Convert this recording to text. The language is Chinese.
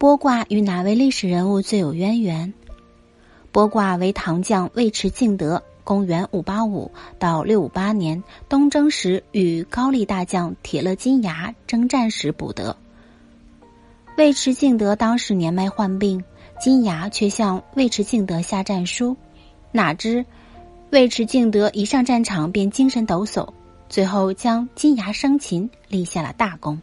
剥卦与哪位历史人物最有渊源？剥卦为唐将尉迟敬德，公元五八五到六五八年东征时与高丽大将铁勒金牙征战时补得。尉迟敬德当时年迈患病，金牙却向尉迟敬德下战书，哪知尉迟敬德一上战场便精神抖擞，最后将金牙生擒，立下了大功。